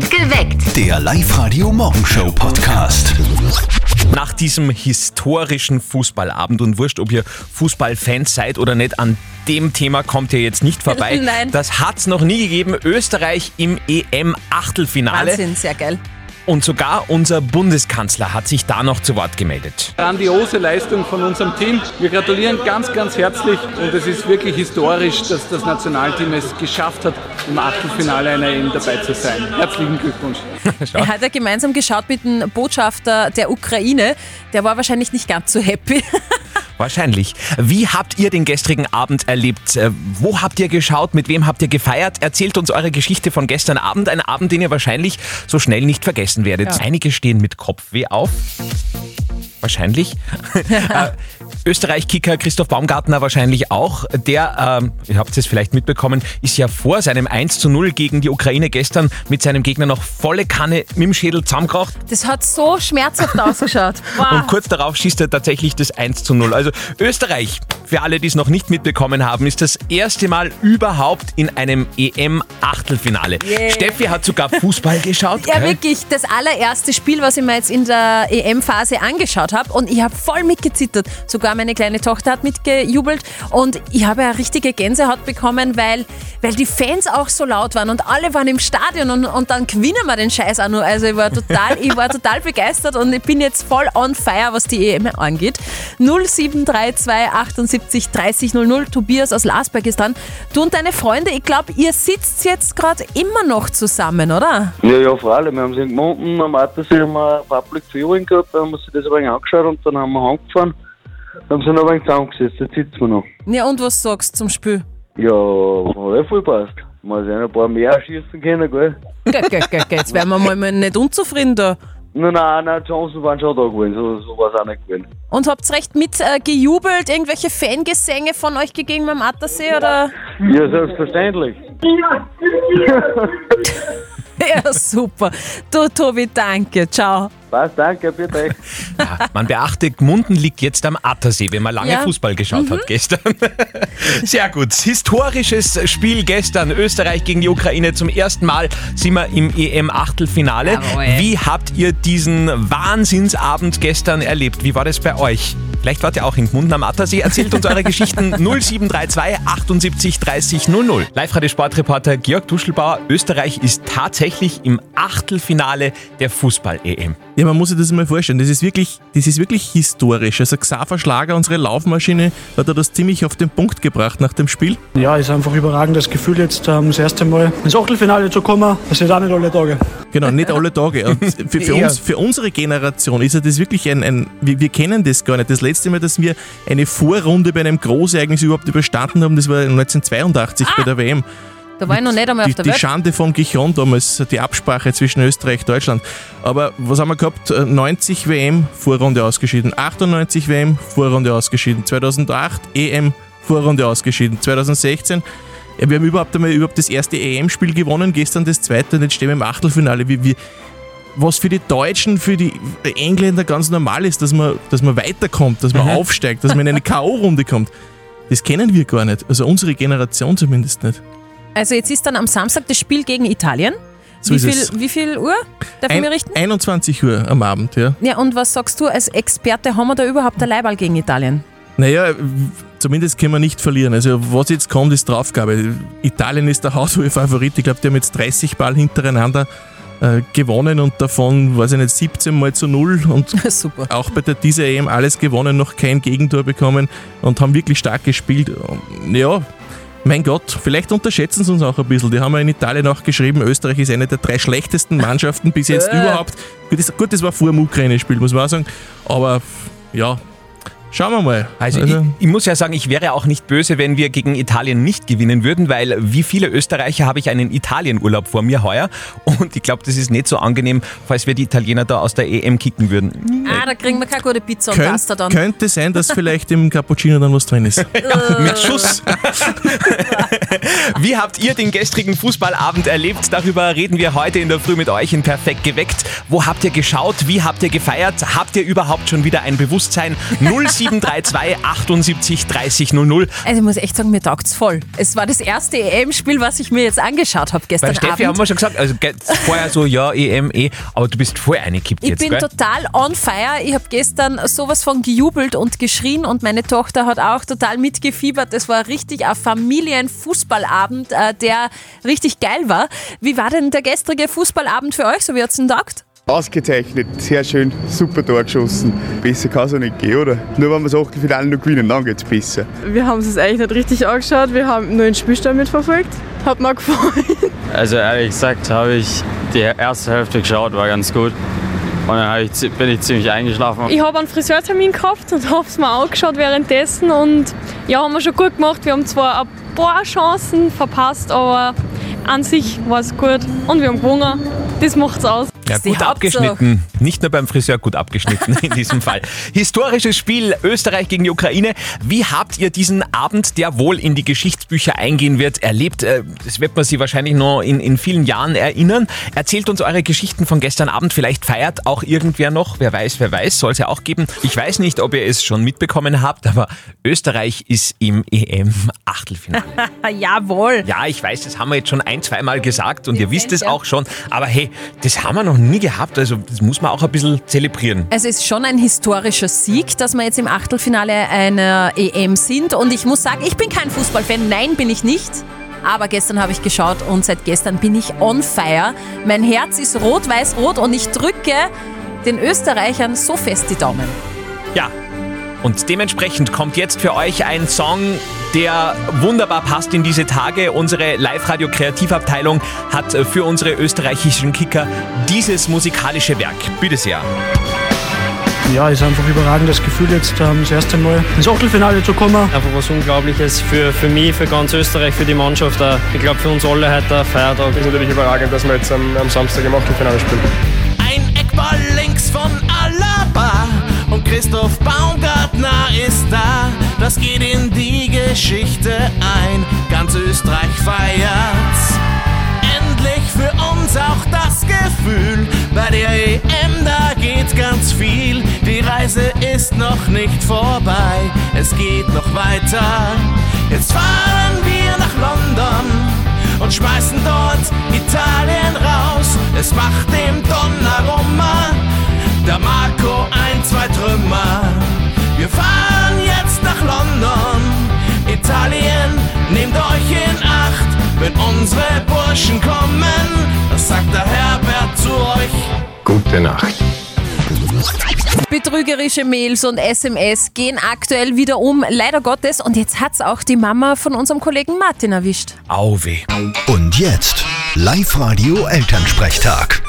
Geweckt. Der Live-Radio-Morgenshow-Podcast. Nach diesem historischen Fußballabend und wurscht, ob ihr Fußballfans seid oder nicht, an dem Thema kommt ihr jetzt nicht vorbei. Nein. Das hat's noch nie gegeben. Österreich im EM-Achtelfinale. Wahnsinn, sehr geil. Und sogar unser Bundeskanzler hat sich da noch zu Wort gemeldet. Grandiose Leistung von unserem Team. Wir gratulieren ganz, ganz herzlich und es ist wirklich historisch, dass das Nationalteam es geschafft hat, im Achtelfinale einer EM dabei zu sein. Herzlichen Glückwunsch. Er hat ja gemeinsam geschaut mit dem Botschafter der Ukraine. Der war wahrscheinlich nicht ganz so happy. Wahrscheinlich. Wie habt ihr den gestrigen Abend erlebt? Äh, Wo habt ihr geschaut? Mit wem habt ihr gefeiert? Erzählt uns eure Geschichte von gestern Abend. Ein Abend, den ihr wahrscheinlich so schnell nicht vergessen werdet. Einige stehen mit Kopfweh auf. Wahrscheinlich. äh, Österreich-Kicker Christoph Baumgartner wahrscheinlich auch. Der, ähm, ihr habt es vielleicht mitbekommen, ist ja vor seinem 1 zu 0 gegen die Ukraine gestern mit seinem Gegner noch volle Kanne mit dem Schädel zusammengekracht. Das hat so schmerzhaft ausgeschaut. Wow. Und kurz darauf schießt er tatsächlich das 1 zu 0. Also Österreich, für alle, die es noch nicht mitbekommen haben, ist das erste Mal überhaupt in einem EM-Achtelfinale. Yeah. Steffi hat sogar Fußball geschaut. Ja, gell? wirklich, das allererste Spiel, was ich mir jetzt in der EM-Phase angeschaut habe und ich habe voll mitgezittert. Sogar meine kleine Tochter hat mitgejubelt und ich habe eine richtige Gänsehaut bekommen, weil, weil die Fans auch so laut waren und alle waren im Stadion und, und dann gewinnen wir den Scheiß auch nur. Also ich war total, ich war total begeistert und ich bin jetzt voll on fire, was die EM angeht. 0732 78 30 00, Tobias aus Lasberg ist dran. Du und deine Freunde, ich glaube, ihr sitzt jetzt gerade immer noch zusammen, oder? Ja, ja, freilich. Wir haben sie gemunden, am Attersee haben wir Public Viewing gehabt, da haben wir sich das ein wenig angeschaut und dann haben wir heimgefahren. Dann haben sie noch ein wenig zusammengesetzt, jetzt sitzen wir noch. Ja, und was sagst du zum Spiel? Ja, hat eh voll passt. Mal sehen, ein paar mehr schießen können, gell? Ge, ge, ge, ge. Jetzt wären wir mal mal nicht unzufrieden da. Nein, nein, nein, Johnson waren schon da gewesen, so, so war es auch nicht gewesen. Und habt recht mit äh, gejubelt? Irgendwelche Fangesänge von euch gegeben am Attersee oder? Ja, selbstverständlich. Ja, super. Du, Tobi, danke. Ciao. Passt, danke, bitte. Man beachte, Gmunden liegt jetzt am Attersee, wenn man lange Ja. Mhm. Fußball geschaut hat gestern. Sehr gut. Historisches Spiel gestern. Österreich gegen die Ukraine. Zum ersten Mal sind wir im EM-Achtelfinale. Wie habt ihr diesen Wahnsinnsabend gestern erlebt? Wie war das bei euch? Vielleicht wart ihr auch in Gmunden am Attersee. Erzählt uns eure Geschichten 0732 78 30 00. Live-Radio-Sportreporter Georg Duschelbauer. Österreich ist tatsächlich im Achtelfinale der Fußball-EM. Ja, man muss sich das mal vorstellen. Das ist wirklich, das ist wirklich historisch. Also Xaver Schlager, unsere Laufmaschine, hat er das ziemlich auf den Punkt gebracht nach dem Spiel. Ja, ist einfach ein überragendes Gefühl, jetzt ähm, das erste Mal ins Achtelfinale zu kommen. Das ist auch nicht alle Tage. Genau, nicht alle Tage. Und für, für, Ja. uns, für unsere Generation ist ja das wirklich ein, ein wir, wir kennen das gar nicht. Das letzte Mal, dass wir eine Vorrunde bei einem Großereignis überhaupt überstanden haben, das war 1982 bei der WM. Da war ich noch nicht einmal Die, auf der die Welt. Schande von Gichon damals, die Absprache zwischen Österreich und Deutschland. Aber was haben wir gehabt? Äh, 90 WM, Vorrunde ausgeschieden. 98 WM, Vorrunde ausgeschieden. 2008 EM, Vorrunde ausgeschieden. 2016 ja, wir haben überhaupt einmal überhaupt das erste EM-Spiel gewonnen, gestern das zweite und jetzt stehen wir im Achtelfinale. Wie, wie, was für die Deutschen, für die Engländer ganz normal ist, dass man, dass man weiterkommt, dass man aufsteigt, dass man in eine K.O.-Runde kommt. Das kennen wir gar nicht. Also unsere Generation zumindest nicht. Also jetzt ist dann am Samstag das Spiel gegen Italien. So wie, viel, es. wie viel Uhr darf ich Ein, mir richten? 21 Uhr am Abend, ja. Ja, und was sagst du als Experte, haben wir da überhaupt ein Leiball gegen Italien? Naja, zumindest können wir nicht verlieren. Also was jetzt kommt, ist Draufgabe. Italien ist der haushohe Favorit. Ich glaube, die haben jetzt 30 Ball hintereinander äh, gewonnen und davon, weiß ich nicht, 17 mal zu null und Super. auch bei der dieser EM alles gewonnen, noch kein Gegentor bekommen und haben wirklich stark gespielt. Und Ja, mein Gott, vielleicht unterschätzen sie uns auch ein bisschen. Die haben ja in Italien auch geschrieben, Österreich ist eine der drei schlechtesten Mannschaften bis jetzt Äh. überhaupt. Gut das, gut, das war vor dem Ukraine-Spiel, muss man auch sagen. Aber ja, schauen wir mal. Also, Ich, ich muss ja sagen, ich wäre auch nicht böse, wenn wir gegen Italien nicht gewinnen würden, weil wie viele Österreicher habe ich einen Italienurlaub vor mir heuer und ich glaube, das ist nicht so angenehm, falls wir die Italiener da aus der EM kicken würden. Ah, da kriegen wir keine gute Pizza und Könnt, Pasta dann. könnte sein, dass vielleicht im Cappuccino dann was drin ist. Mit Schuss. Wie habt ihr den gestrigen Fußballabend erlebt? Darüber reden wir heute in der Früh mit euch in Perfekt geweckt. Wo habt ihr geschaut? Wie habt ihr gefeiert? Habt ihr überhaupt schon wieder ein Bewusstsein? 07 0732 78 30 00. Also ich muss echt sagen, mir taugt's voll. Es war das erste EM-Spiel, was ich mir jetzt angeschaut habe gestern Bei Steffi haben Abend. wir schon gesagt, also vorher so, ja, EM, eh, aber du bist voll eingekippt Ich jetzt, bin gell? total on fire. Ich habe gestern sowas von gejubelt und geschrien und meine Tochter hat auch total mitgefiebert. Es war richtig ein Familienfußballabend, äh, der richtig geil war. Wie war denn der gestrige Fußballabend für euch? So wie hat's denn taugt? Ausgezeichnet, sehr schön, super Tor geschossen. Besser kann es auch nicht gehen, oder? Nur wenn wir das Achtelfinale noch gewinnen, dann geht es besser. Wir haben es uns eigentlich nicht richtig angeschaut. Wir haben nur den Spielstand mitverfolgt. Hat mir gefallen. Also ehrlich gesagt habe ich die erste Hälfte geschaut, war ganz gut. Und dann ich, bin ich ziemlich eingeschlafen. Ich habe einen Friseurtermin gehabt und habe es mir angeschaut währenddessen. Und ja, haben wir schon gut gemacht. Wir haben zwar ein paar Chancen verpasst, aber an sich war es gut. Und wir haben gewonnen. Das macht's aus. Ja, gut Hauptsache. abgeschnitten. Nicht nur beim Friseur gut abgeschnitten in diesem Fall. Historisches Spiel Österreich gegen die Ukraine. Wie habt ihr diesen Abend, der wohl in die Geschichtsbücher eingehen wird, erlebt? Äh, Das wird man sich wahrscheinlich noch in, in vielen Jahren erinnern. Erzählt uns eure Geschichten von gestern Abend. Vielleicht feiert auch irgendwer noch. Wer weiß, wer weiß, soll es ja auch geben. Ich weiß nicht, ob ihr es schon mitbekommen habt, aber Österreich ist im EM-Achtelfinale. Jawohl. Ja, ich weiß, das haben wir jetzt schon ein, zweimal gesagt und ihr wisst es auch schon. Aber hey, das haben wir noch nie gehabt. Also das muss man auch ein bisschen zelebrieren. Es ist schon ein historischer Sieg, dass wir jetzt im Achtelfinale einer EM sind. Und ich muss sagen, ich bin kein Fußballfan. Nein, bin ich nicht. Aber gestern habe ich geschaut und seit gestern bin ich on fire. Mein Herz ist rot-weiß-rot und ich drücke den Österreichern so fest die Daumen. Ja. Und dementsprechend kommt jetzt für euch ein Song, der wunderbar passt in diese Tage. Unsere Live-Radio-Kreativabteilung hat äh, für unsere österreichischen Kicker dieses musikalische Werk. Bitte sehr. Ja, ist einfach ein überragendes Gefühl, jetzt ähm, das erste Mal ins Achtelfinale zu kommen. Einfach was Unglaubliches für, für mich, für ganz Österreich, für die Mannschaft. auch. Ich glaube, für uns alle heute ein Feiertag. ist natürlich überragend, dass wir jetzt am, am Samstag im Achtelfinale spielen. Ein Eckball links von Alaba und Christoph Baumgartner ist da. Das geht in Geschichte ein. Ganz Österreich feiert's. Endlich für uns auch das Gefühl. Bei der EM, da geht ganz viel. Die Reise ist noch nicht vorbei. Es geht noch weiter. Jetzt fahren wir nach London und schmeißen dort Italien raus. Es macht dem Donnarumma der Marco ein, zwei Trümmer. Burschen kommen, das sagt der Herbert zu euch. Gute Nacht. Betrügerische Mails und SMS gehen aktuell wieder um, leider Gottes. Und jetzt hat's auch die Mama von unserem Kollegen Martin erwischt. Auweh. Und jetzt Live-Radio Elternsprechtag.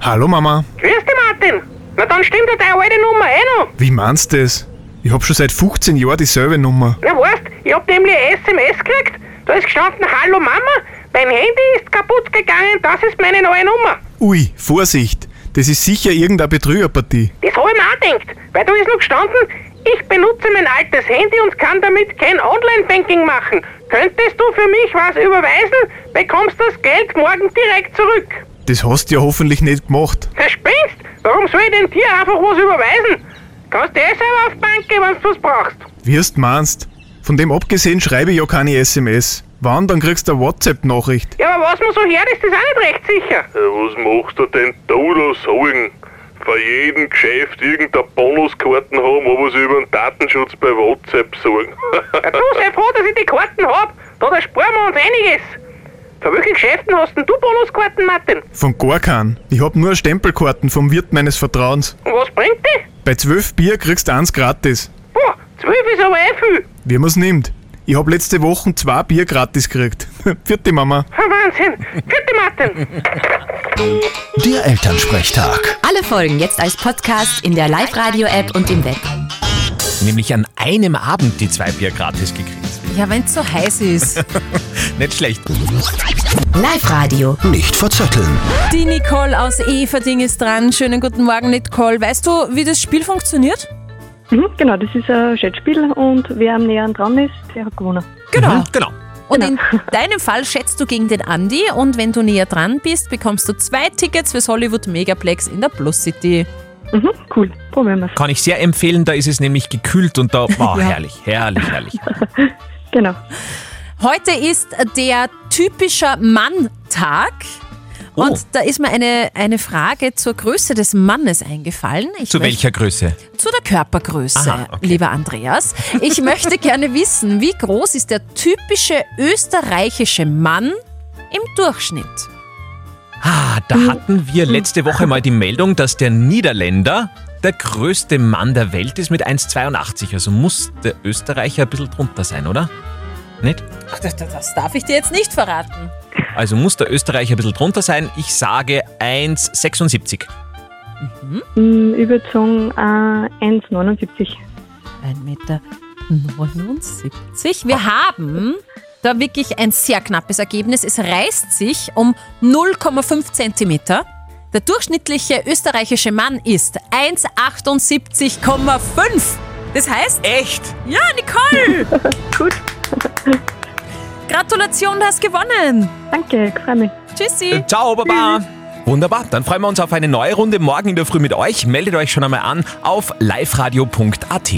Hallo Mama, Grüß dich, Martin. Na, dann stimmt ja deine alte Nummer eh noch. wie meinst du das? Ich hab schon seit 15 Jahren dieselbe Nummer. Na, weißt, ich hab nämlich eine SMS gekriegt. Da ist gestanden, Hallo Mama, mein Handy ist kaputt gegangen, das ist meine neue Nummer. Ui, Vorsicht, das ist sicher irgendeine Betrügerpartie. Das hab ich mir auch gedacht, weil da ist noch gestanden, ich benutze mein altes Handy und kann damit kein Online-Banking machen. Könntest du für mich was überweisen, bekommst das Geld morgen direkt zurück. Das hast du ja hoffentlich nicht gemacht. Verspinnst? Warum soll ich denn dir einfach was überweisen? Kannst du eh selber auf die Bank gehen, wenn du was brauchst. Du meinst. Von dem abgesehen schreibe ich ja keine SMS. Wann, dann kriegst du eine WhatsApp-Nachricht. Ja, aber was man so hört, ist das auch nicht recht sicher. Ja, was machst du denn da da sagen? Für jeden Geschäft irgendeine Bonuskarten haben, aber sie über den Datenschutz bei WhatsApp sagen. Ja, du sei froh, dass ich die Karten hab. Da, da sparen wir uns einiges. Für welche Geschäften hast denn du Bonuskarten, Martin? Von gar keinen. Ich hab nur Stempelkarten vom Wirt meines Vertrauens. Und was bringt die? Bei 12 Bier kriegst du eins gratis. Boah, zwölf ist aber eh viel. Wie man's nimmt. Ich hab letzte Woche zwei Bier gratis gekriegt. Vierte Mama. Wahnsinn. Vierte Martin. Der Elternsprechtag. Alle Folgen jetzt als Podcast in der Live-Radio-App und im Web. Nämlich an einem Abend die zwei Bier gratis gekriegt. Ja, wenn's so heiß ist. Nicht schlecht. Live-Radio. Nicht verzetteln. Die Nicole aus Everding ist dran. Schönen guten Morgen, Nicole. Weißt du, wie das Spiel funktioniert? Mhm, genau, das ist ein Schätzspiel und wer am näheren dran ist, der hat gewonnen. Genau. Mhm, genau. Und in deinem Fall schätzt du gegen den Andi und wenn du näher dran bist, bekommst du zwei Tickets fürs Hollywood Megaplex in der Plus City. Mhm, cool, probieren wir Kann ich sehr empfehlen, da ist es nämlich gekühlt und da, oh, Ja. herrlich, herrlich, herrlich. Genau. Heute ist der typischer Mann-Tag. Oh. Und da ist mir eine, eine Frage zur Größe des Mannes eingefallen. Ich Zu welcher Größe? Zu der Körpergröße, Aha, okay. lieber Andreas. Ich möchte gerne wissen, wie groß ist der typische österreichische Mann im Durchschnitt? Ah, da hatten wir letzte Woche mal die Meldung, dass der Niederländer der größte Mann der Welt ist mit 1,82. Also muss der Österreicher ein bisschen drunter sein, oder? Nicht? Ach, das- das darf ich dir jetzt nicht verraten. Also muss der Österreicher ein bisschen drunter sein. Ich sage 1,76. Mm, Ich würde sagen äh, 1,79. 1,79 Meter. Wir haben da wirklich ein sehr knappes Ergebnis. Es reißt sich um 0,5 Zentimeter. Der durchschnittliche österreichische Mann ist 1,78,5. Das heißt. Echt? Ja, Nicole! Gut. Gratulation, du hast gewonnen. Danke, freue mich. Tschüssi. Äh, Ciao, Baba. Wunderbar, dann freuen wir uns auf eine neue Runde morgen in der Früh mit euch. Meldet euch schon einmal an auf liveradio.at.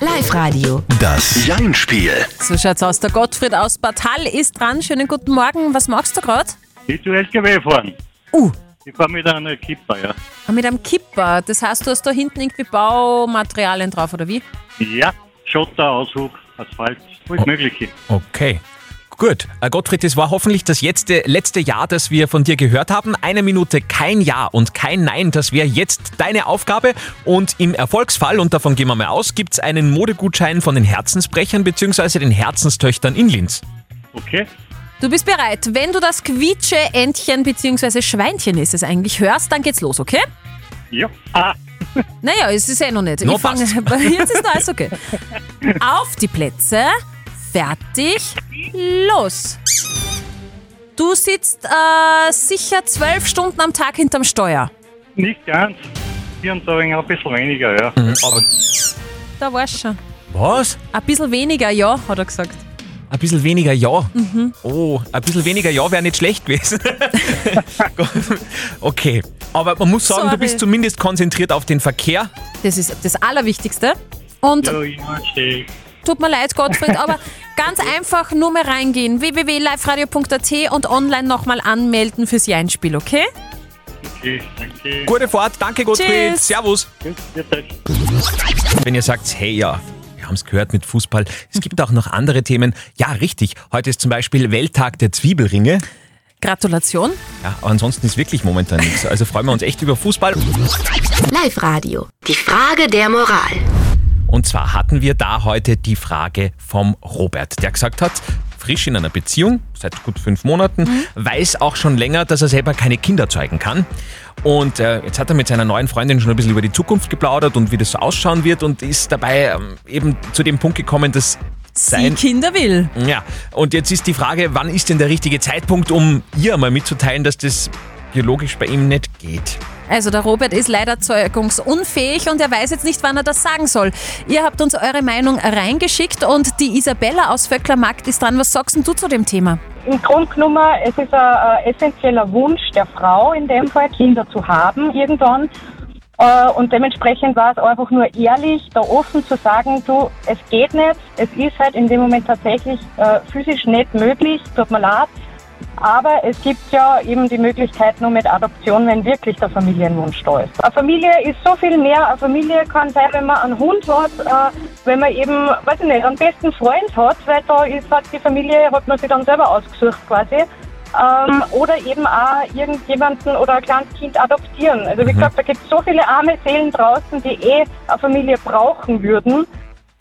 Live-Radio. Das Jein-Spiel. So schaut's aus. Der Gottfried aus Bad Hall ist dran. Schönen guten Morgen. Was machst du gerade? Ich zu LKW fahren. Uh. Ich fahre mit einer Kipper, ja. Mit einem Kipper. Das heißt, du hast da hinten irgendwie Baumaterialien drauf, oder wie? Ja, Schotter, Aushub, Asphalt, alles Mögliche. Okay. Gut, Äh, Gottfried, das war hoffentlich das letzte, letzte Jahr, das wir von dir gehört haben. Eine Minute kein Ja und kein Nein, das wäre jetzt deine Aufgabe. Und im Erfolgsfall, und davon gehen wir mal aus, gibt es einen Modegutschein von den Herzensbrechern bzw. den Herzenstöchtern in Linz. Okay. Du bist bereit. Wenn du das quietsche Entchen bzw. Schweinchen ist es eigentlich hörst, dann geht's los, okay? Ja. Ah. Naja, es ist eh noch nicht. Noch Ich fang-. Jetzt ist noch alles okay. Auf die Plätze. Fertig. Los. Du sitzt äh, sicher zwölf Stunden am Tag hinterm Steuer. Nicht ganz. Hier und da ein bisschen weniger, ja. aber Da war's schon. was? Ein bisschen weniger, ja, hat er gesagt. Ein bisschen weniger Ja. Mhm. Oh, ein bisschen weniger Ja wäre nicht schlecht gewesen. okay, aber man muss sagen, Sorry. du bist zumindest konzentriert auf den Verkehr. Das ist das Allerwichtigste. Und Ja, ja, okay. tut mir leid, Gottfried, aber ganz einfach nur mal reingehen. www.liveradio.at und online nochmal anmelden fürs Jeinspiel, okay? Okay, danke. Gute Fahrt, danke Gottfried. Tschüss. Servus. Wenn ihr sagt, hey ja, haben es gehört mit Fußball, es gibt auch noch andere Themen. Ja, richtig. Heute ist zum Beispiel Welttag der Zwiebelringe. Gratulation. Ja, aber ansonsten ist wirklich momentan nichts. Also freuen wir uns echt über Fußball. Live-Radio. Die Frage der Moral. Und zwar hatten wir da heute die Frage vom Robert, der gesagt hat, frisch in einer Beziehung, seit gut fünf Monaten, weiß auch schon länger, dass er selber keine Kinder zeugen kann. Und äh, jetzt hat er mit seiner neuen Freundin schon ein bisschen über die Zukunft geplaudert und wie das so ausschauen wird und ist dabei ähm, eben zu dem Punkt gekommen, dass Sie sein Kinder will. ja, und jetzt ist die Frage, wann ist denn der richtige Zeitpunkt, um ihr mal mitzuteilen, dass das biologisch bei ihm nicht geht? Also der Robert ist leider zeugungsunfähig und er weiß jetzt nicht, wann er das sagen soll. Ihr habt uns eure Meinung reingeschickt und die Isabella aus Vöcklermarkt ist dran. Was sagst du zu dem Thema? Im Grunde es ist ein, ein essentieller Wunsch der Frau in dem Fall, Kinder zu haben irgendwann. Äh, Und dementsprechend war es einfach nur ehrlich, da offen zu sagen, du, es geht nicht, es ist halt in dem Moment tatsächlich äh, physisch nicht möglich, tut mir leid. Aber es gibt ja eben die Möglichkeit nur mit Adoption, wenn wirklich der Familienwunsch da ist. Eine Familie ist so viel mehr. Eine Familie kann sein, wenn man einen Hund hat, äh, wenn man eben, weiß ich nicht, einen besten Freund hat, weil da ist halt die Familie, hat man sich dann selber ausgesucht quasi. Ähm, oder eben auch irgendjemanden oder ein kleines Kind adoptieren. Also wie gesagt, da gibt es so viele arme Seelen draußen, die eh eine Familie brauchen würden.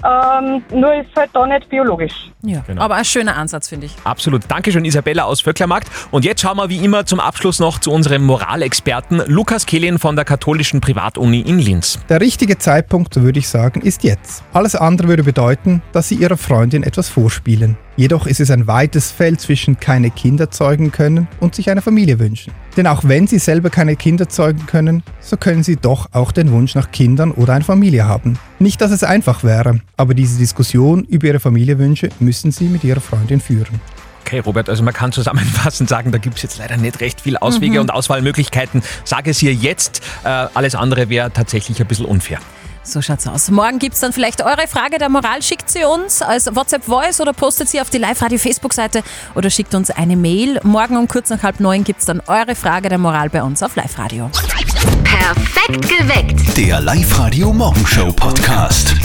Ähm, nur ist halt da nicht biologisch. Ja, Genau. aber ein schöner Ansatz, finde ich. Absolut. Dankeschön, Isabella aus Vöcklermarkt. Und jetzt schauen wir wie immer zum Abschluss noch zu unserem Moralexperten Lukas Kehlin von der katholischen Privatuni in Linz. Der richtige Zeitpunkt, würde ich sagen, ist jetzt. Alles andere würde bedeuten, dass Sie Ihrer Freundin etwas vorspielen. Jedoch ist es ein weites Feld zwischen keine Kinder zeugen können und sich eine Familie wünschen. Denn auch wenn Sie selber keine Kinder zeugen können, so können Sie doch auch den Wunsch nach Kindern oder einer Familie haben. Nicht, dass es einfach wäre, aber diese Diskussion über Ihre Familienwünsche müssen Sie mit Ihrer Freundin führen. Okay, Robert, also man kann zusammenfassend sagen, da gibt es jetzt leider nicht recht viel Auswege Mhm. und Auswahlmöglichkeiten. Sage es hier jetzt, äh, alles andere wäre tatsächlich ein bisschen unfair. So schaut's aus. Morgen gibt's dann vielleicht eure Frage der Moral. Schickt sie uns als WhatsApp-Voice oder postet sie auf die Live-Radio-Facebook-Seite oder schickt uns eine Mail. Morgen um kurz nach halb neun gibt's dann eure Frage der Moral bei uns auf Live-Radio. Perfekt geweckt. Der Live-Radio Morgenshow Podcast.